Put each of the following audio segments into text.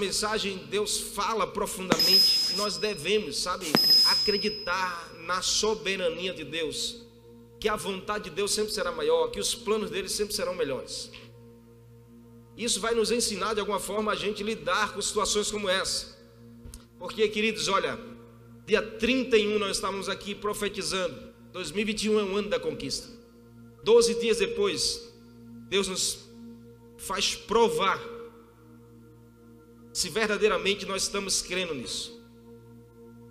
mensagem Deus fala profundamente. Nós devemos, sabe, acreditar na soberania de Deus, que a vontade de Deus sempre será maior, que os planos dele sempre serão melhores. Isso vai nos ensinar de alguma forma a gente lidar com situações como essa. Porque, queridos, olha, dia 31 nós estávamos aqui profetizando. 2021 é um ano da conquista. Doze dias depois, Deus nos faz provar se verdadeiramente nós estamos crendo nisso.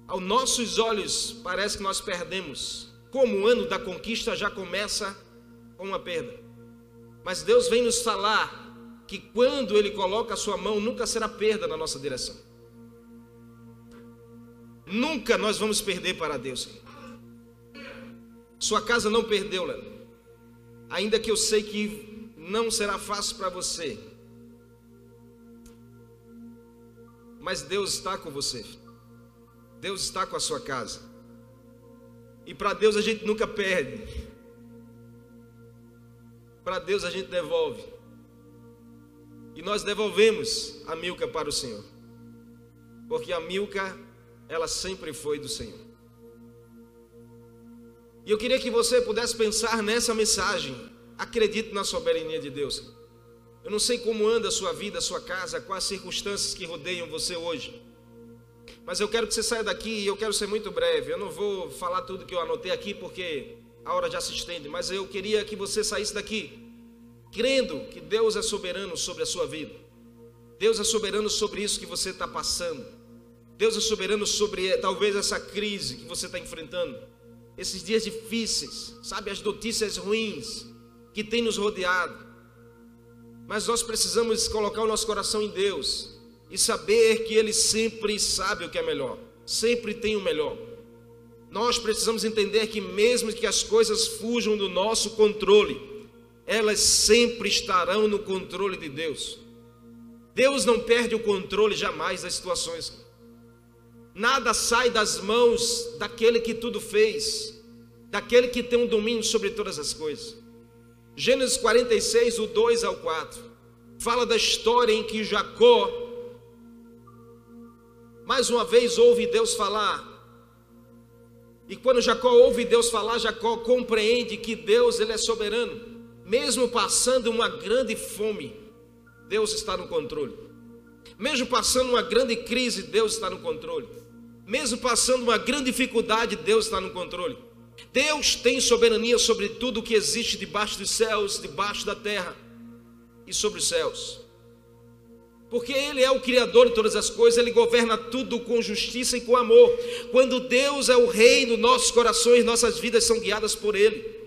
Aos nossos olhos, parece que nós perdemos. Como o ano da conquista já começa com uma perda. Mas Deus vem nos falar que quando Ele coloca a sua mão, nunca será perda na nossa direção. Nunca nós vamos perder para Deus. Sua casa não perdeu, Léo. Ainda que eu sei que não será fácil para você. Mas Deus está com você. Deus está com a sua casa. E para Deus a gente nunca perde. Para Deus a gente devolve. E nós devolvemos a Milca para o Senhor. Porque a Milca, ela sempre foi do Senhor. E eu queria que você pudesse pensar nessa mensagem. Acredite na soberania de Deus. Eu não sei como anda a sua vida, a sua casa, quais circunstâncias que rodeiam você hoje. Mas eu quero que você saia daqui e eu quero ser muito breve. Eu não vou falar tudo que eu anotei aqui porque a hora já se estende, mas eu queria que você saísse daqui crendo que Deus é soberano sobre a sua vida. Deus é soberano sobre isso que você está passando. Deus é soberano sobre talvez essa crise que você está enfrentando esses dias difíceis, sabe, as notícias ruins que tem nos rodeado. Mas nós precisamos colocar o nosso coração em Deus e saber que Ele sempre sabe o que é melhor, sempre tem o melhor. Nós precisamos entender que, mesmo que as coisas fujam do nosso controle, elas sempre estarão no controle de Deus. Deus não perde o controle jamais das situações. Nada sai das mãos daquele que tudo fez, daquele que tem um domínio sobre todas as coisas. Gênesis 46, o 2 ao 4, fala da história em que Jacó, mais uma vez, ouve Deus falar. E quando Jacó ouve Deus falar, Jacó compreende que Deus ele é soberano, mesmo passando uma grande fome, Deus está no controle. Mesmo passando uma grande crise, Deus está no controle. Mesmo passando uma grande dificuldade, Deus está no controle. Deus tem soberania sobre tudo o que existe debaixo dos céus, debaixo da terra e sobre os céus. Porque Ele é o Criador de todas as coisas, Ele governa tudo com justiça e com amor. Quando Deus é o Rei nos nossos corações, nossas vidas são guiadas por Ele.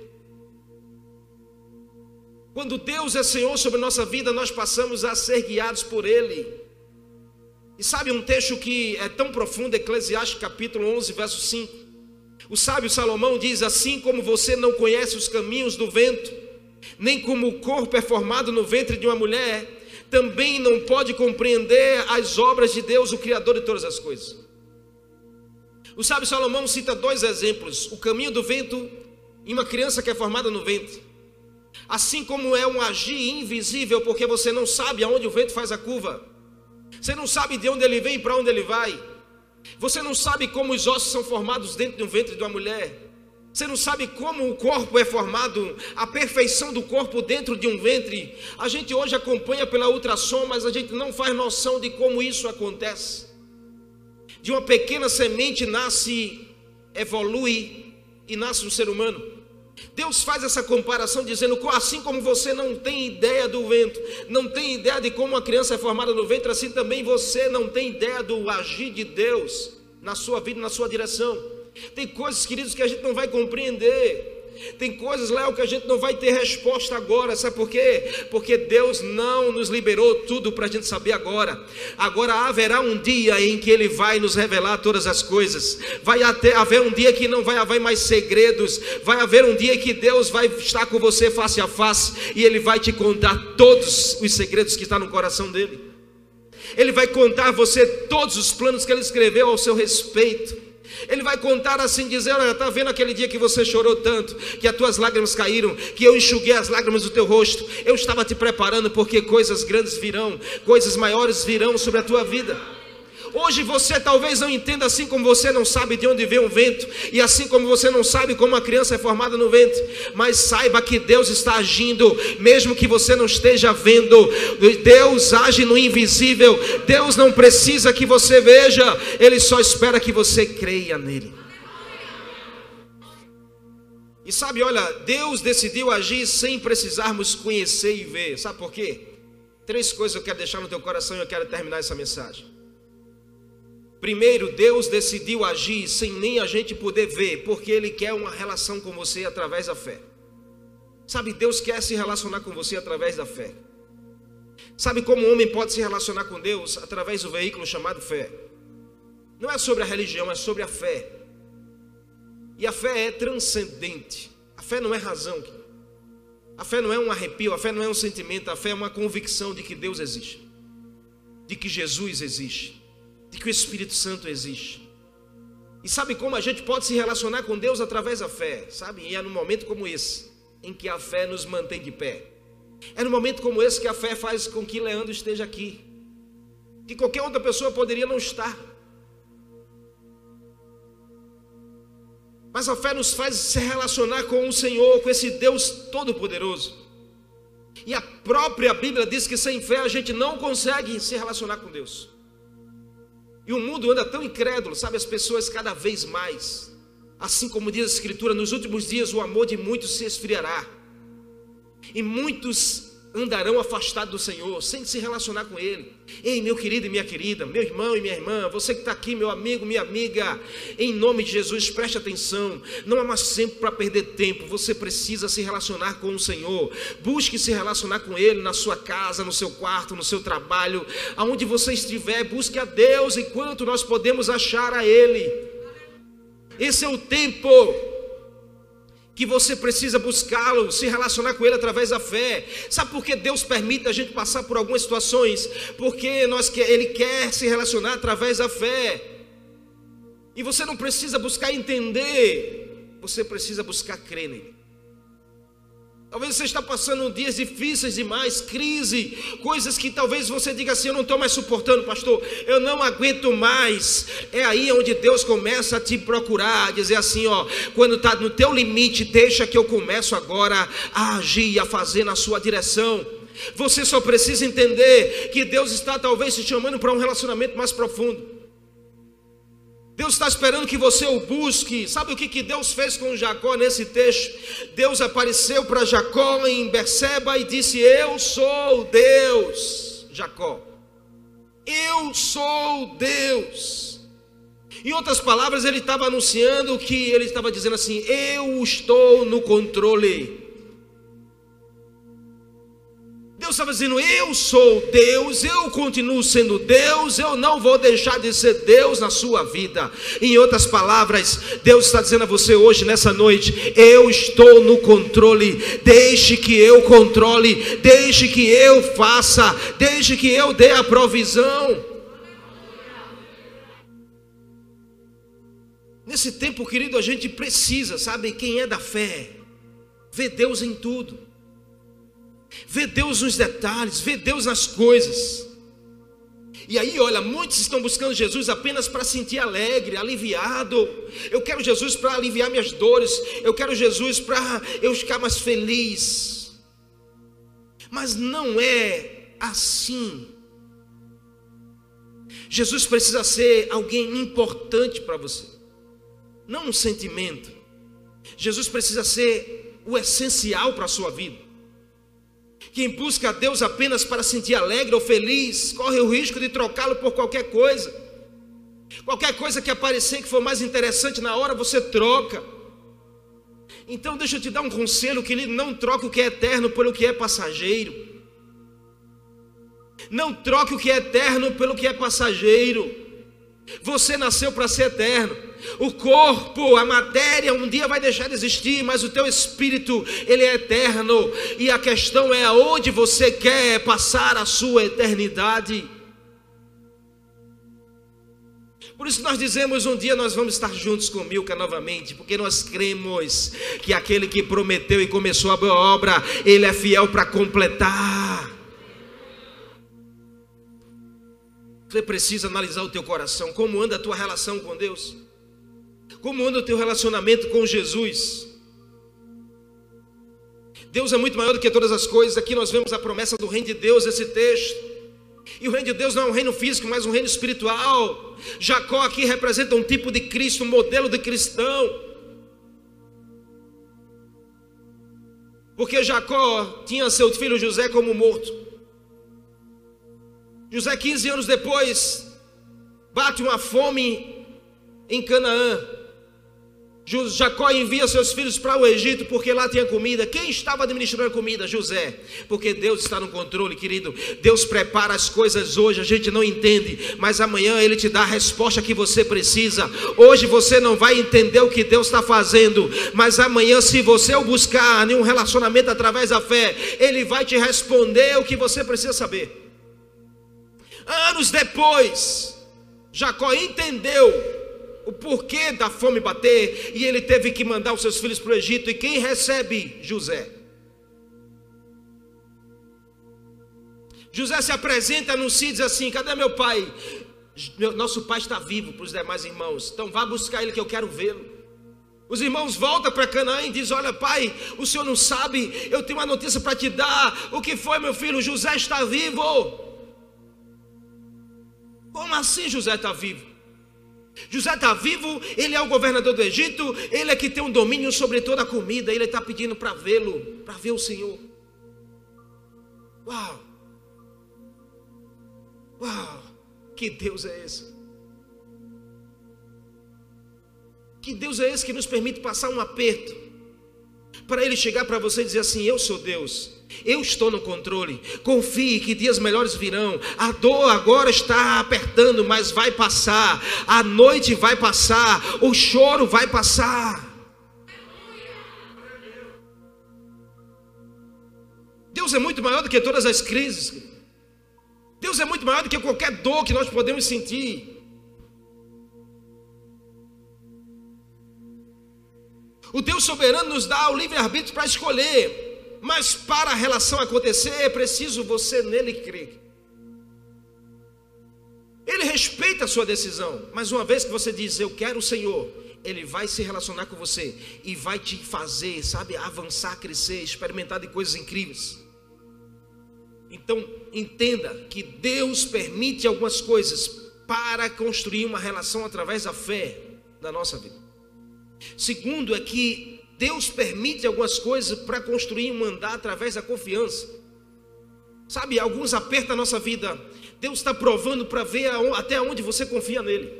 Quando Deus é Senhor sobre nossa vida, nós passamos a ser guiados por Ele. E sabe um texto que é tão profundo, Eclesiastes capítulo 11, verso 5. O sábio Salomão diz: Assim como você não conhece os caminhos do vento, nem como o corpo é formado no ventre de uma mulher, também não pode compreender as obras de Deus, o Criador de todas as coisas. O sábio Salomão cita dois exemplos: o caminho do vento e uma criança que é formada no ventre. Assim como é um agir invisível, porque você não sabe aonde o vento faz a curva. Você não sabe de onde ele vem e para onde ele vai. Você não sabe como os ossos são formados dentro de um ventre de uma mulher. Você não sabe como o corpo é formado, a perfeição do corpo dentro de um ventre. A gente hoje acompanha pela ultrassom, mas a gente não faz noção de como isso acontece. De uma pequena semente nasce, evolui e nasce um ser humano. Deus faz essa comparação dizendo: assim como você não tem ideia do vento, não tem ideia de como uma criança é formada no ventre, assim também você não tem ideia do agir de Deus na sua vida, na sua direção. Tem coisas, queridos, que a gente não vai compreender. Tem coisas, Léo, que a gente não vai ter resposta agora, sabe por quê? Porque Deus não nos liberou tudo para a gente saber agora. Agora haverá um dia em que Ele vai nos revelar todas as coisas. Vai até, haver um dia que não vai haver mais segredos. Vai haver um dia que Deus vai estar com você face a face e Ele vai te contar todos os segredos que estão no coração dele. Ele vai contar a você todos os planos que Ele escreveu ao seu respeito. Ele vai contar assim, dizer: Olha, está vendo aquele dia que você chorou tanto, que as tuas lágrimas caíram, que eu enxuguei as lágrimas do teu rosto. Eu estava te preparando porque coisas grandes virão, coisas maiores virão sobre a tua vida. Hoje você talvez não entenda assim como você não sabe de onde vem um vento, e assim como você não sabe como uma criança é formada no ventre, mas saiba que Deus está agindo, mesmo que você não esteja vendo. Deus age no invisível. Deus não precisa que você veja, ele só espera que você creia nele. E sabe, olha, Deus decidiu agir sem precisarmos conhecer e ver. Sabe por quê? Três coisas eu quero deixar no teu coração e eu quero terminar essa mensagem. Primeiro, Deus decidiu agir sem nem a gente poder ver, porque Ele quer uma relação com você através da fé. Sabe, Deus quer se relacionar com você através da fé. Sabe como o homem pode se relacionar com Deus através do veículo chamado fé? Não é sobre a religião, é sobre a fé. E a fé é transcendente. A fé não é razão. A fé não é um arrepio, a fé não é um sentimento, a fé é uma convicção de que Deus existe, de que Jesus existe de que o Espírito Santo existe. E sabe como a gente pode se relacionar com Deus através da fé, sabe? E é num momento como esse em que a fé nos mantém de pé. É num momento como esse que a fé faz com que Leandro esteja aqui. Que qualquer outra pessoa poderia não estar. Mas a fé nos faz se relacionar com o Senhor, com esse Deus todo-poderoso. E a própria Bíblia diz que sem fé a gente não consegue se relacionar com Deus. E o mundo anda tão incrédulo, sabe? As pessoas cada vez mais. Assim como diz a Escritura, nos últimos dias o amor de muitos se esfriará. E muitos andarão afastados do Senhor, sem se relacionar com Ele. Ei, meu querido e minha querida, meu irmão e minha irmã, você que está aqui, meu amigo, minha amiga, em nome de Jesus, preste atenção. Não há mais tempo para perder tempo, você precisa se relacionar com o Senhor. Busque se relacionar com Ele na sua casa, no seu quarto, no seu trabalho, aonde você estiver, busque a Deus enquanto nós podemos achar a Ele. Esse é o tempo que você precisa buscá-lo, se relacionar com ele através da fé. Sabe por que Deus permite a gente passar por algumas situações? Porque nós ele quer se relacionar através da fé. E você não precisa buscar entender, você precisa buscar crer nele. Talvez você está passando dias difíceis demais, crise, coisas que talvez você diga assim: eu não estou mais suportando, pastor, eu não aguento mais. É aí onde Deus começa a te procurar, a dizer assim: ó, quando está no teu limite, deixa que eu começo agora a agir, a fazer na sua direção. Você só precisa entender que Deus está talvez te chamando para um relacionamento mais profundo. Deus está esperando que você o busque. Sabe o que, que Deus fez com Jacó nesse texto? Deus apareceu para Jacó em Berseba e disse: Eu sou Deus, Jacó. Eu sou Deus. Em outras palavras, ele estava anunciando que ele estava dizendo assim: Eu estou no controle. Deus estava dizendo: Eu sou Deus, eu continuo sendo Deus, eu não vou deixar de ser Deus na sua vida. Em outras palavras, Deus está dizendo a você hoje, nessa noite: Eu estou no controle, deixe que eu controle, deixe que eu faça, deixe que eu dê a provisão. Nesse tempo, querido, a gente precisa, sabe, quem é da fé, ver Deus em tudo. Vê Deus nos detalhes, vê Deus nas coisas. E aí, olha, muitos estão buscando Jesus apenas para sentir alegre, aliviado. Eu quero Jesus para aliviar minhas dores. Eu quero Jesus para eu ficar mais feliz. Mas não é assim. Jesus precisa ser alguém importante para você, não um sentimento. Jesus precisa ser o essencial para a sua vida. Quem busca a Deus apenas para sentir alegre ou feliz, corre o risco de trocá-lo por qualquer coisa. Qualquer coisa que aparecer que for mais interessante na hora, você troca. Então deixa eu te dar um conselho, querido, não troque o que é eterno pelo que é passageiro. Não troque o que é eterno pelo que é passageiro. Você nasceu para ser eterno. O corpo, a matéria, um dia vai deixar de existir, mas o teu espírito, ele é eterno. E a questão é aonde você quer passar a sua eternidade. Por isso nós dizemos um dia nós vamos estar juntos com Milka novamente, porque nós cremos que aquele que prometeu e começou a boa obra, ele é fiel para completar. Você precisa analisar o teu coração, como anda a tua relação com Deus? Como anda o teu relacionamento com Jesus? Deus é muito maior do que todas as coisas. Aqui nós vemos a promessa do reino de Deus, esse texto. E o reino de Deus não é um reino físico, mas um reino espiritual. Jacó aqui representa um tipo de Cristo, um modelo de cristão. Porque Jacó tinha seu filho José como morto. José, 15 anos depois, bate uma fome em Canaã. Jacó envia seus filhos para o Egito porque lá tinha comida. Quem estava administrando a comida? José. Porque Deus está no controle, querido. Deus prepara as coisas hoje, a gente não entende, mas amanhã Ele te dá a resposta que você precisa. Hoje você não vai entender o que Deus está fazendo, mas amanhã, se você o buscar em um relacionamento através da fé, Ele vai te responder o que você precisa saber. Anos depois, Jacó entendeu o porquê da fome bater, e ele teve que mandar os seus filhos para o Egito. E quem recebe José? José se apresenta, anuncia e diz assim: Cadê meu pai? Nosso pai está vivo para os demais irmãos, então vá buscar ele que eu quero vê-lo. Os irmãos voltam para Canaã e dizem: Olha, pai, o senhor não sabe, eu tenho uma notícia para te dar. O que foi, meu filho? José está vivo. Como assim José está vivo? José está vivo, ele é o governador do Egito, ele é que tem um domínio sobre toda a comida, ele está pedindo para vê-lo, para ver o Senhor. Uau! Uau! Que Deus é esse? Que Deus é esse que nos permite passar um aperto, para ele chegar para você e dizer assim: Eu sou Deus, eu estou no controle. Confie que dias melhores virão. A dor agora está apertando, mas vai passar. A noite vai passar. O choro vai passar. Deus é muito maior do que todas as crises. Deus é muito maior do que qualquer dor que nós podemos sentir. O Deus soberano nos dá o livre-arbítrio para escolher. Mas para a relação acontecer, é preciso você nele crer. Ele respeita a sua decisão, mas uma vez que você diz, eu quero o Senhor, ele vai se relacionar com você e vai te fazer, sabe, avançar, crescer, experimentar de coisas incríveis. Então, entenda que Deus permite algumas coisas para construir uma relação através da fé na nossa vida. Segundo é que Deus permite algumas coisas para construir um andar através da confiança. Sabe, alguns apertos na nossa vida, Deus está provando para ver até onde você confia nele.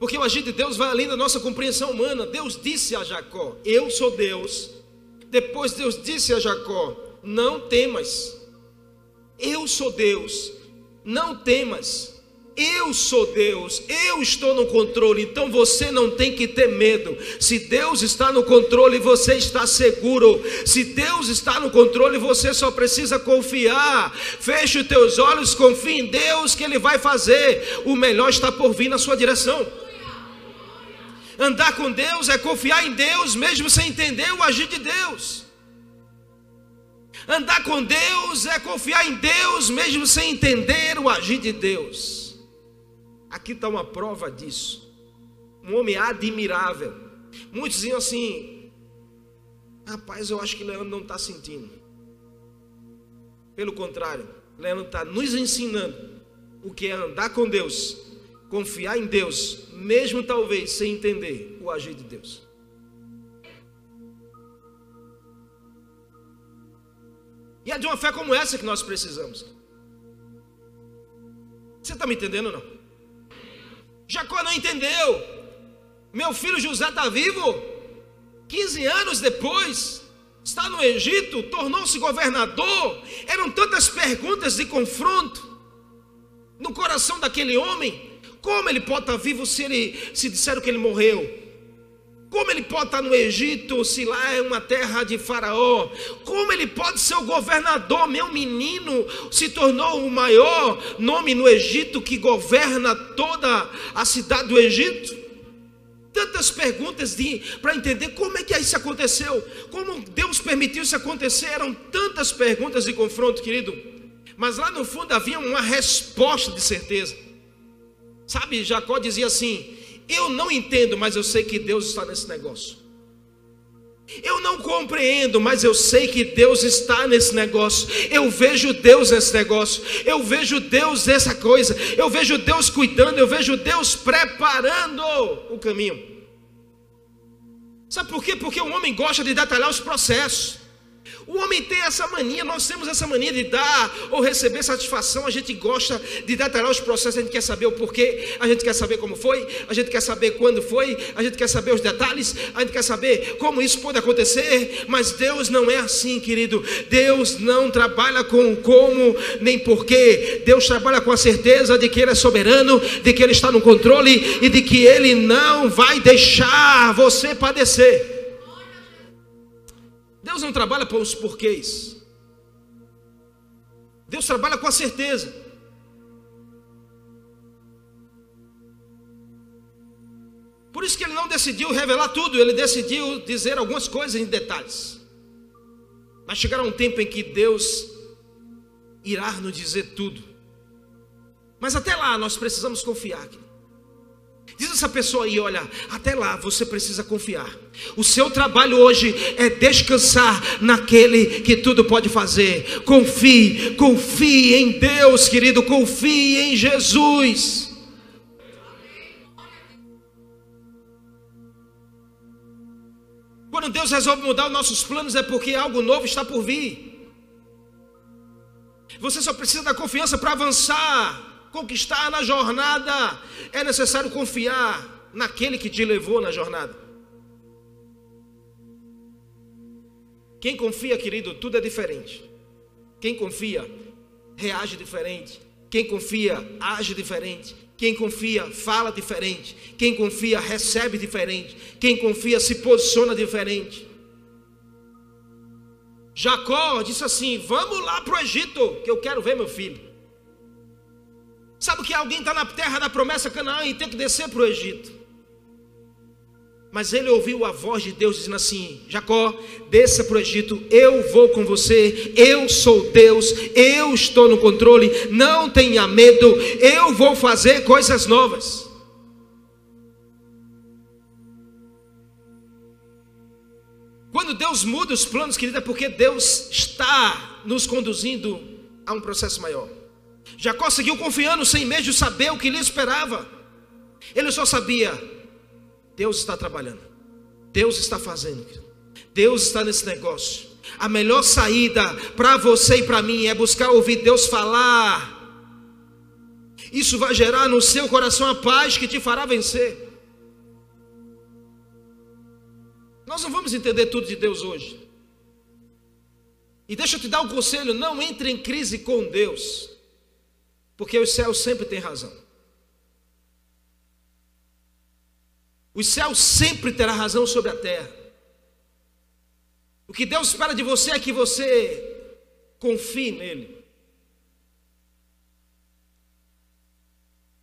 Porque o agir de Deus vai além da nossa compreensão humana. Deus disse a Jacó: Eu sou Deus. Depois Deus disse a Jacó: Não temas. Eu sou Deus. Não temas. Eu sou Deus, eu estou no controle, então você não tem que ter medo. Se Deus está no controle, você está seguro. Se Deus está no controle, você só precisa confiar. Feche os teus olhos, confie em Deus que Ele vai fazer. O melhor está por vir na sua direção. Andar com Deus é confiar em Deus, mesmo sem entender o agir de Deus. Andar com Deus é confiar em Deus, mesmo sem entender o agir de Deus. Aqui está uma prova disso. Um homem admirável. Muitos diziam assim: Rapaz, eu acho que Leandro não está sentindo. Pelo contrário, Leandro está nos ensinando o que é andar com Deus, confiar em Deus, mesmo talvez sem entender o agir de Deus. E é de uma fé como essa que nós precisamos. Você está me entendendo ou não? Jacó não entendeu. Meu filho José está vivo. 15 anos depois, está no Egito, tornou-se governador. Eram tantas perguntas de confronto no coração daquele homem. Como ele pode estar vivo se ele se disseram que ele morreu? Como ele pode estar no Egito se lá é uma terra de Faraó? Como ele pode ser o governador? Meu menino se tornou o maior nome no Egito que governa toda a cidade do Egito? Tantas perguntas para entender como é que isso aconteceu, como Deus permitiu isso acontecer. Eram tantas perguntas de confronto, querido. Mas lá no fundo havia uma resposta de certeza. Sabe, Jacó dizia assim: eu não entendo, mas eu sei que Deus está nesse negócio. Eu não compreendo, mas eu sei que Deus está nesse negócio. Eu vejo Deus nesse negócio. Eu vejo Deus nessa coisa. Eu vejo Deus cuidando. Eu vejo Deus preparando o caminho. Sabe por quê? Porque o homem gosta de detalhar os processos. O homem tem essa mania, nós temos essa mania de dar ou receber satisfação. A gente gosta de detalhar os processos, a gente quer saber o porquê, a gente quer saber como foi, a gente quer saber quando foi, a gente quer saber os detalhes, a gente quer saber como isso pode acontecer. Mas Deus não é assim, querido. Deus não trabalha com como nem porquê. Deus trabalha com a certeza de que Ele é soberano, de que Ele está no controle e de que Ele não vai deixar você padecer. Deus não trabalha com os porquês. Deus trabalha com a certeza. Por isso que ele não decidiu revelar tudo, ele decidiu dizer algumas coisas em detalhes. Mas chegará um tempo em que Deus irá nos dizer tudo. Mas até lá nós precisamos confiar. Diz essa pessoa aí, olha, até lá você precisa confiar. O seu trabalho hoje é descansar naquele que tudo pode fazer. Confie, confie em Deus, querido, confie em Jesus. Quando Deus resolve mudar os nossos planos é porque algo novo está por vir. Você só precisa da confiança para avançar conquistar na jornada, é necessário confiar naquele que te levou na jornada. Quem confia, querido, tudo é diferente. Quem confia, reage diferente. Quem confia, age diferente. Quem confia, fala diferente. Quem confia, recebe diferente. Quem confia, se posiciona diferente. Jacó disse assim: Vamos lá para o Egito, que eu quero ver meu filho. Sabe o que alguém está na terra da promessa Canaã e tem que descer para o Egito? Mas ele ouviu a voz de Deus dizendo assim: Jacó, desça para o Egito, eu vou com você, eu sou Deus, eu estou no controle, não tenha medo, eu vou fazer coisas novas. Quando Deus muda os planos, querida, é porque Deus está nos conduzindo a um processo maior. Jacó seguiu confiando sem de saber o que lhe esperava. Ele só sabia: Deus está trabalhando, Deus está fazendo, Deus está nesse negócio. A melhor saída para você e para mim é buscar ouvir Deus falar. Isso vai gerar no seu coração a paz que te fará vencer. Nós não vamos entender tudo de Deus hoje. E deixa eu te dar um conselho: não entre em crise com Deus. Porque os céus sempre têm razão. Os céus sempre terá razão sobre a terra. O que Deus espera de você é que você confie nele.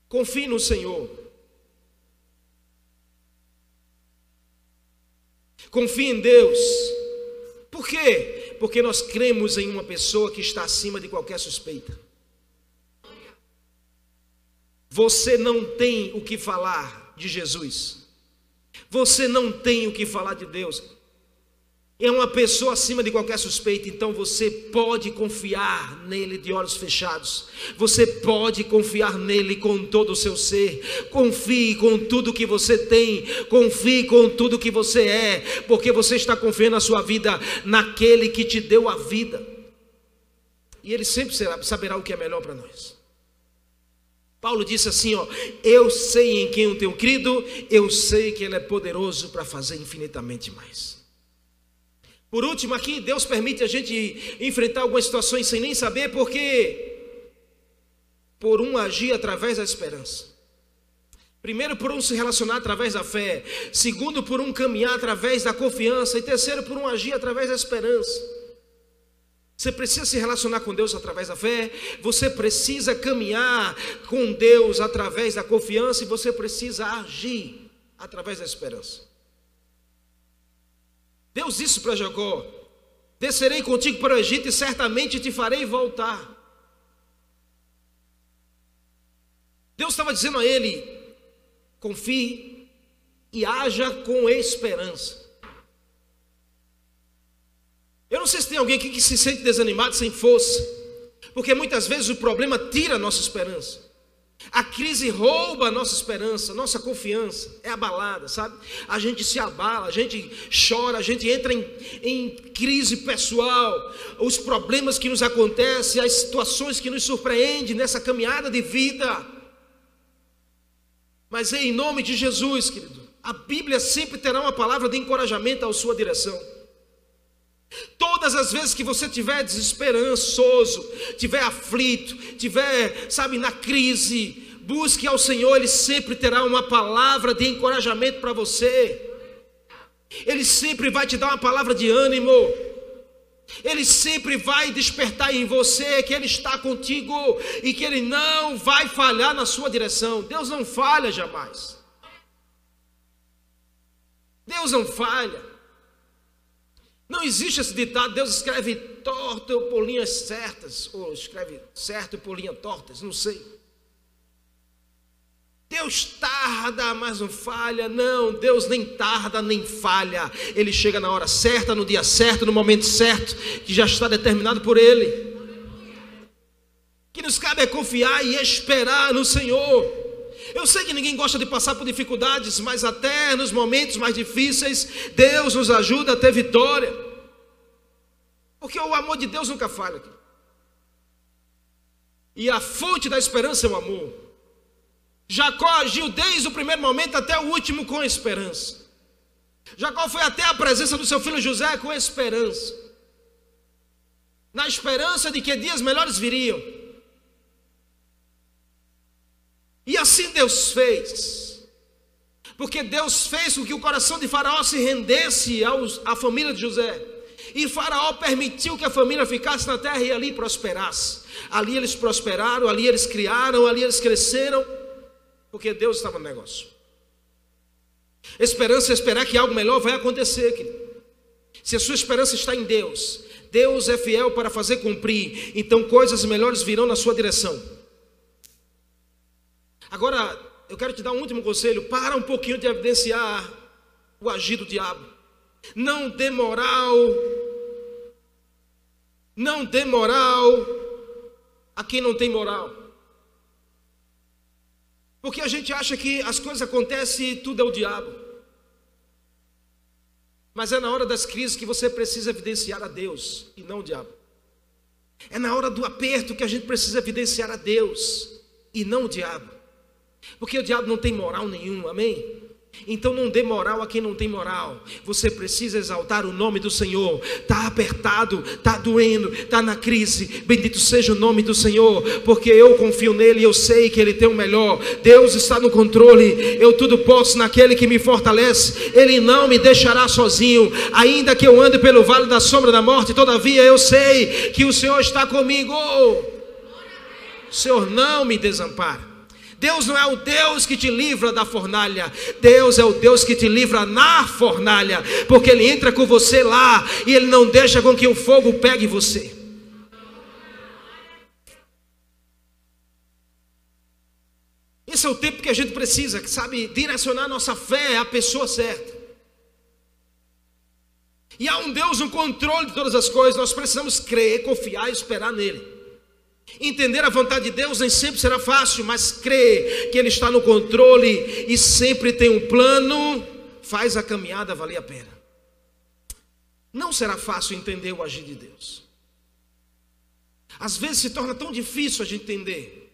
Confie no Senhor. Confie em Deus. Por quê? Porque nós cremos em uma pessoa que está acima de qualquer suspeita. Você não tem o que falar de Jesus. Você não tem o que falar de Deus. É uma pessoa acima de qualquer suspeita, então você pode confiar nele de olhos fechados. Você pode confiar nele com todo o seu ser. Confie com tudo que você tem, confie com tudo que você é, porque você está confiando a sua vida naquele que te deu a vida. E ele sempre saberá o que é melhor para nós. Paulo disse assim: ó, eu sei em quem eu tenho crido, eu sei que Ele é poderoso para fazer infinitamente mais. Por último, aqui, Deus permite a gente enfrentar algumas situações sem nem saber, porque por um agir através da esperança. Primeiro, por um se relacionar através da fé. Segundo, por um caminhar através da confiança. E terceiro, por um agir através da esperança. Você precisa se relacionar com Deus através da fé, você precisa caminhar com Deus através da confiança e você precisa agir através da esperança. Deus disse para Jacó: Descerei contigo para o Egito e certamente te farei voltar. Deus estava dizendo a ele: confie e haja com esperança. Eu não sei se tem alguém aqui que se sente desanimado sem força, porque muitas vezes o problema tira a nossa esperança. A crise rouba a nossa esperança, nossa confiança é abalada, sabe? A gente se abala, a gente chora, a gente entra em, em crise pessoal. Os problemas que nos acontecem, as situações que nos surpreendem nessa caminhada de vida. Mas em nome de Jesus, querido, a Bíblia sempre terá uma palavra de encorajamento à sua direção. Todas as vezes que você tiver desesperançoso, tiver aflito, tiver, sabe, na crise, busque ao Senhor, Ele sempre terá uma palavra de encorajamento para você. Ele sempre vai te dar uma palavra de ânimo. Ele sempre vai despertar em você que Ele está contigo e que Ele não vai falhar na sua direção. Deus não falha jamais. Deus não falha. Não existe esse ditado, Deus escreve torto por linhas certas, ou escreve certo por linhas tortas, não sei. Deus tarda, mas não falha. Não, Deus nem tarda nem falha. Ele chega na hora certa, no dia certo, no momento certo, que já está determinado por Ele. Que nos cabe é confiar e esperar no Senhor. Eu sei que ninguém gosta de passar por dificuldades, mas até nos momentos mais difíceis, Deus nos ajuda a ter vitória. Porque o amor de Deus nunca falha. E a fonte da esperança é o amor. Jacó agiu desde o primeiro momento até o último com esperança. Jacó foi até a presença do seu filho José com esperança. Na esperança de que dias melhores viriam. E assim Deus fez. Porque Deus fez com que o coração de Faraó se rendesse aos, à família de José. E Faraó permitiu que a família ficasse na terra e ali prosperasse. Ali eles prosperaram, ali eles criaram, ali eles cresceram. Porque Deus estava no negócio. Esperança é esperar que algo melhor vai acontecer, querido. Se a sua esperança está em Deus, Deus é fiel para fazer cumprir, então coisas melhores virão na sua direção. Agora, eu quero te dar um último conselho: para um pouquinho de evidenciar o agir do diabo. Não dê moral, não dê moral a quem não tem moral. Porque a gente acha que as coisas acontecem e tudo é o diabo. Mas é na hora das crises que você precisa evidenciar a Deus e não o diabo. É na hora do aperto que a gente precisa evidenciar a Deus e não o diabo. Porque o diabo não tem moral nenhum, amém? Então não dê moral a quem não tem moral. Você precisa exaltar o nome do Senhor. Está apertado, está doendo, está na crise. Bendito seja o nome do Senhor, porque eu confio nele e eu sei que ele tem o melhor. Deus está no controle. Eu tudo posso naquele que me fortalece. Ele não me deixará sozinho, ainda que eu ande pelo vale da sombra da morte. Todavia eu sei que o Senhor está comigo. O Senhor não me desampara. Deus não é o Deus que te livra da fornalha, Deus é o Deus que te livra na fornalha, porque Ele entra com você lá e Ele não deixa com que o fogo pegue você. Esse é o tempo que a gente precisa, sabe, direcionar nossa fé à pessoa certa. E há um Deus no controle de todas as coisas, nós precisamos crer, confiar e esperar nele. Entender a vontade de Deus nem sempre será fácil, mas crer que Ele está no controle e sempre tem um plano, faz a caminhada valer a pena. Não será fácil entender o agir de Deus. Às vezes se torna tão difícil a gente entender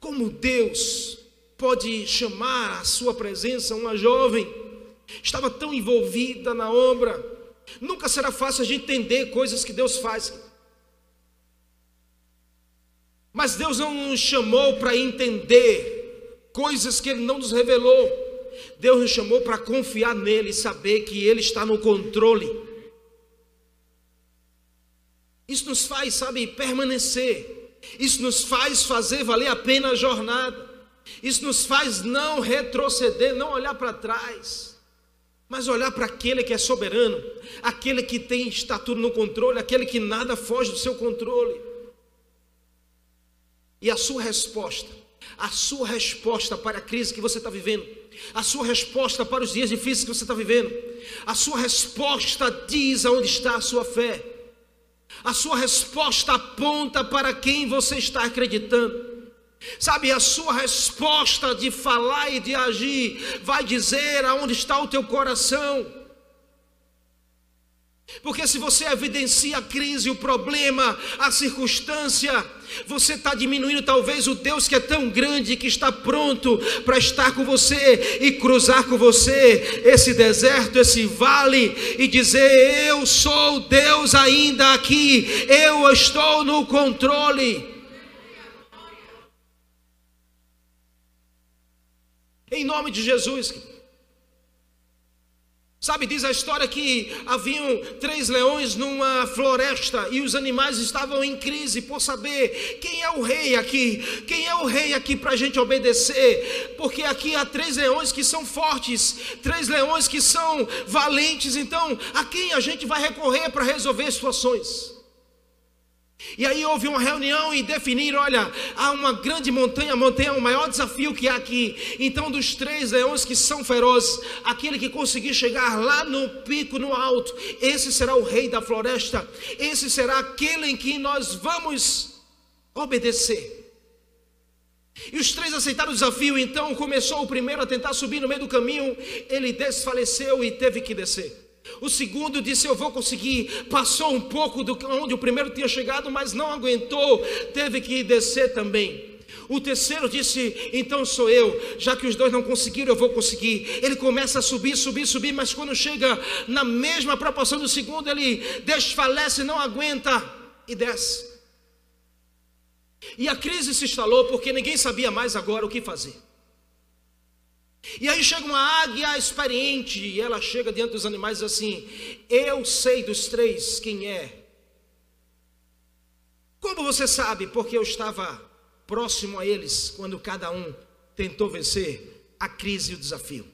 como Deus pode chamar a sua presença uma jovem, estava tão envolvida na obra. Nunca será fácil a gente entender coisas que Deus faz. Mas Deus não nos chamou para entender coisas que Ele não nos revelou. Deus nos chamou para confiar nele e saber que Ele está no controle. Isso nos faz, sabe, permanecer. Isso nos faz fazer valer a pena a jornada. Isso nos faz não retroceder, não olhar para trás, mas olhar para aquele que é soberano, aquele que tem está tudo no controle, aquele que nada foge do seu controle. E a sua resposta, a sua resposta para a crise que você está vivendo, a sua resposta para os dias difíceis que você está vivendo, a sua resposta diz aonde está a sua fé, a sua resposta aponta para quem você está acreditando. Sabe, a sua resposta de falar e de agir vai dizer aonde está o teu coração. Porque se você evidencia a crise, o problema, a circunstância, você está diminuindo talvez o Deus que é tão grande que está pronto para estar com você e cruzar com você esse deserto, esse vale e dizer: Eu sou Deus ainda aqui, eu estou no controle. Em nome de Jesus. Sabe, diz a história que haviam três leões numa floresta e os animais estavam em crise por saber quem é o rei aqui, quem é o rei aqui para a gente obedecer, porque aqui há três leões que são fortes, três leões que são valentes, então a quem a gente vai recorrer para resolver situações? E aí houve uma reunião e definiram: olha, há uma grande montanha, a montanha é o maior desafio que há aqui. Então, dos três leões que são ferozes, aquele que conseguir chegar lá no pico, no alto, esse será o rei da floresta, esse será aquele em que nós vamos obedecer. E os três aceitaram o desafio, então começou o primeiro a tentar subir no meio do caminho, ele desfaleceu e teve que descer. O segundo disse: Eu vou conseguir. Passou um pouco do onde o primeiro tinha chegado, mas não aguentou, teve que descer também. O terceiro disse: Então sou eu, já que os dois não conseguiram, eu vou conseguir. Ele começa a subir, subir, subir, mas quando chega na mesma proporção do segundo, ele desfalece, não aguenta e desce. E a crise se instalou porque ninguém sabia mais agora o que fazer. E aí chega uma águia experiente, e ela chega diante dos animais assim: Eu sei dos três quem é. Como você sabe? Porque eu estava próximo a eles quando cada um tentou vencer a crise e o desafio.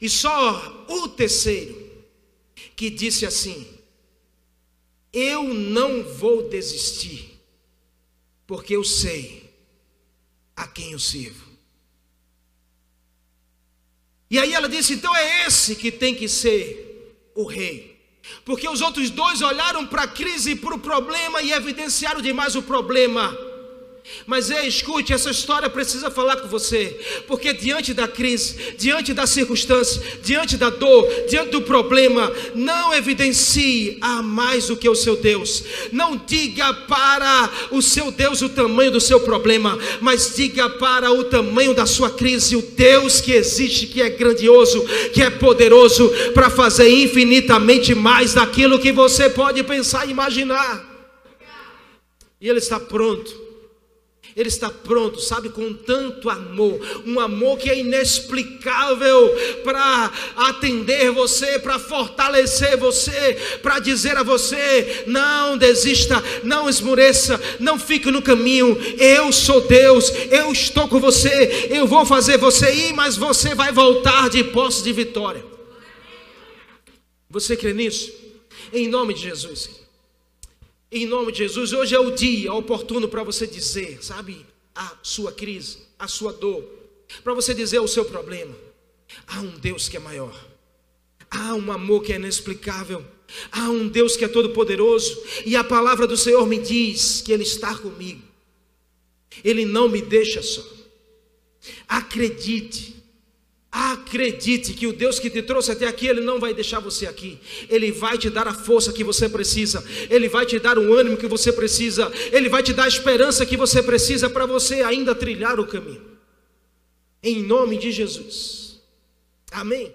E só o terceiro que disse assim: Eu não vou desistir, porque eu sei a quem eu sirvo. E aí ela disse: então é esse que tem que ser o rei. Porque os outros dois olharam para a crise e para o problema e evidenciaram demais o problema. Mas ei, escute, essa história precisa falar com você, porque diante da crise, diante da circunstância, diante da dor, diante do problema, não evidencie a mais do que o seu Deus. Não diga para o seu Deus o tamanho do seu problema, mas diga para o tamanho da sua crise, o Deus que existe, que é grandioso, que é poderoso para fazer infinitamente mais daquilo que você pode pensar e imaginar. E ele está pronto ele está pronto, sabe, com tanto amor, um amor que é inexplicável para atender você, para fortalecer você, para dizer a você: não desista, não esmoreça, não fique no caminho. Eu sou Deus, eu estou com você, eu vou fazer você ir, mas você vai voltar de posse de vitória. Você crê nisso? Em nome de Jesus. Em nome de Jesus, hoje é o dia oportuno para você dizer, sabe, a sua crise, a sua dor, para você dizer o seu problema. Há um Deus que é maior, há um amor que é inexplicável, há um Deus que é todo-poderoso, e a palavra do Senhor me diz que Ele está comigo, Ele não me deixa só. Acredite, Acredite que o Deus que te trouxe até aqui, Ele não vai deixar você aqui. Ele vai te dar a força que você precisa. Ele vai te dar o ânimo que você precisa. Ele vai te dar a esperança que você precisa para você ainda trilhar o caminho. Em nome de Jesus. Amém.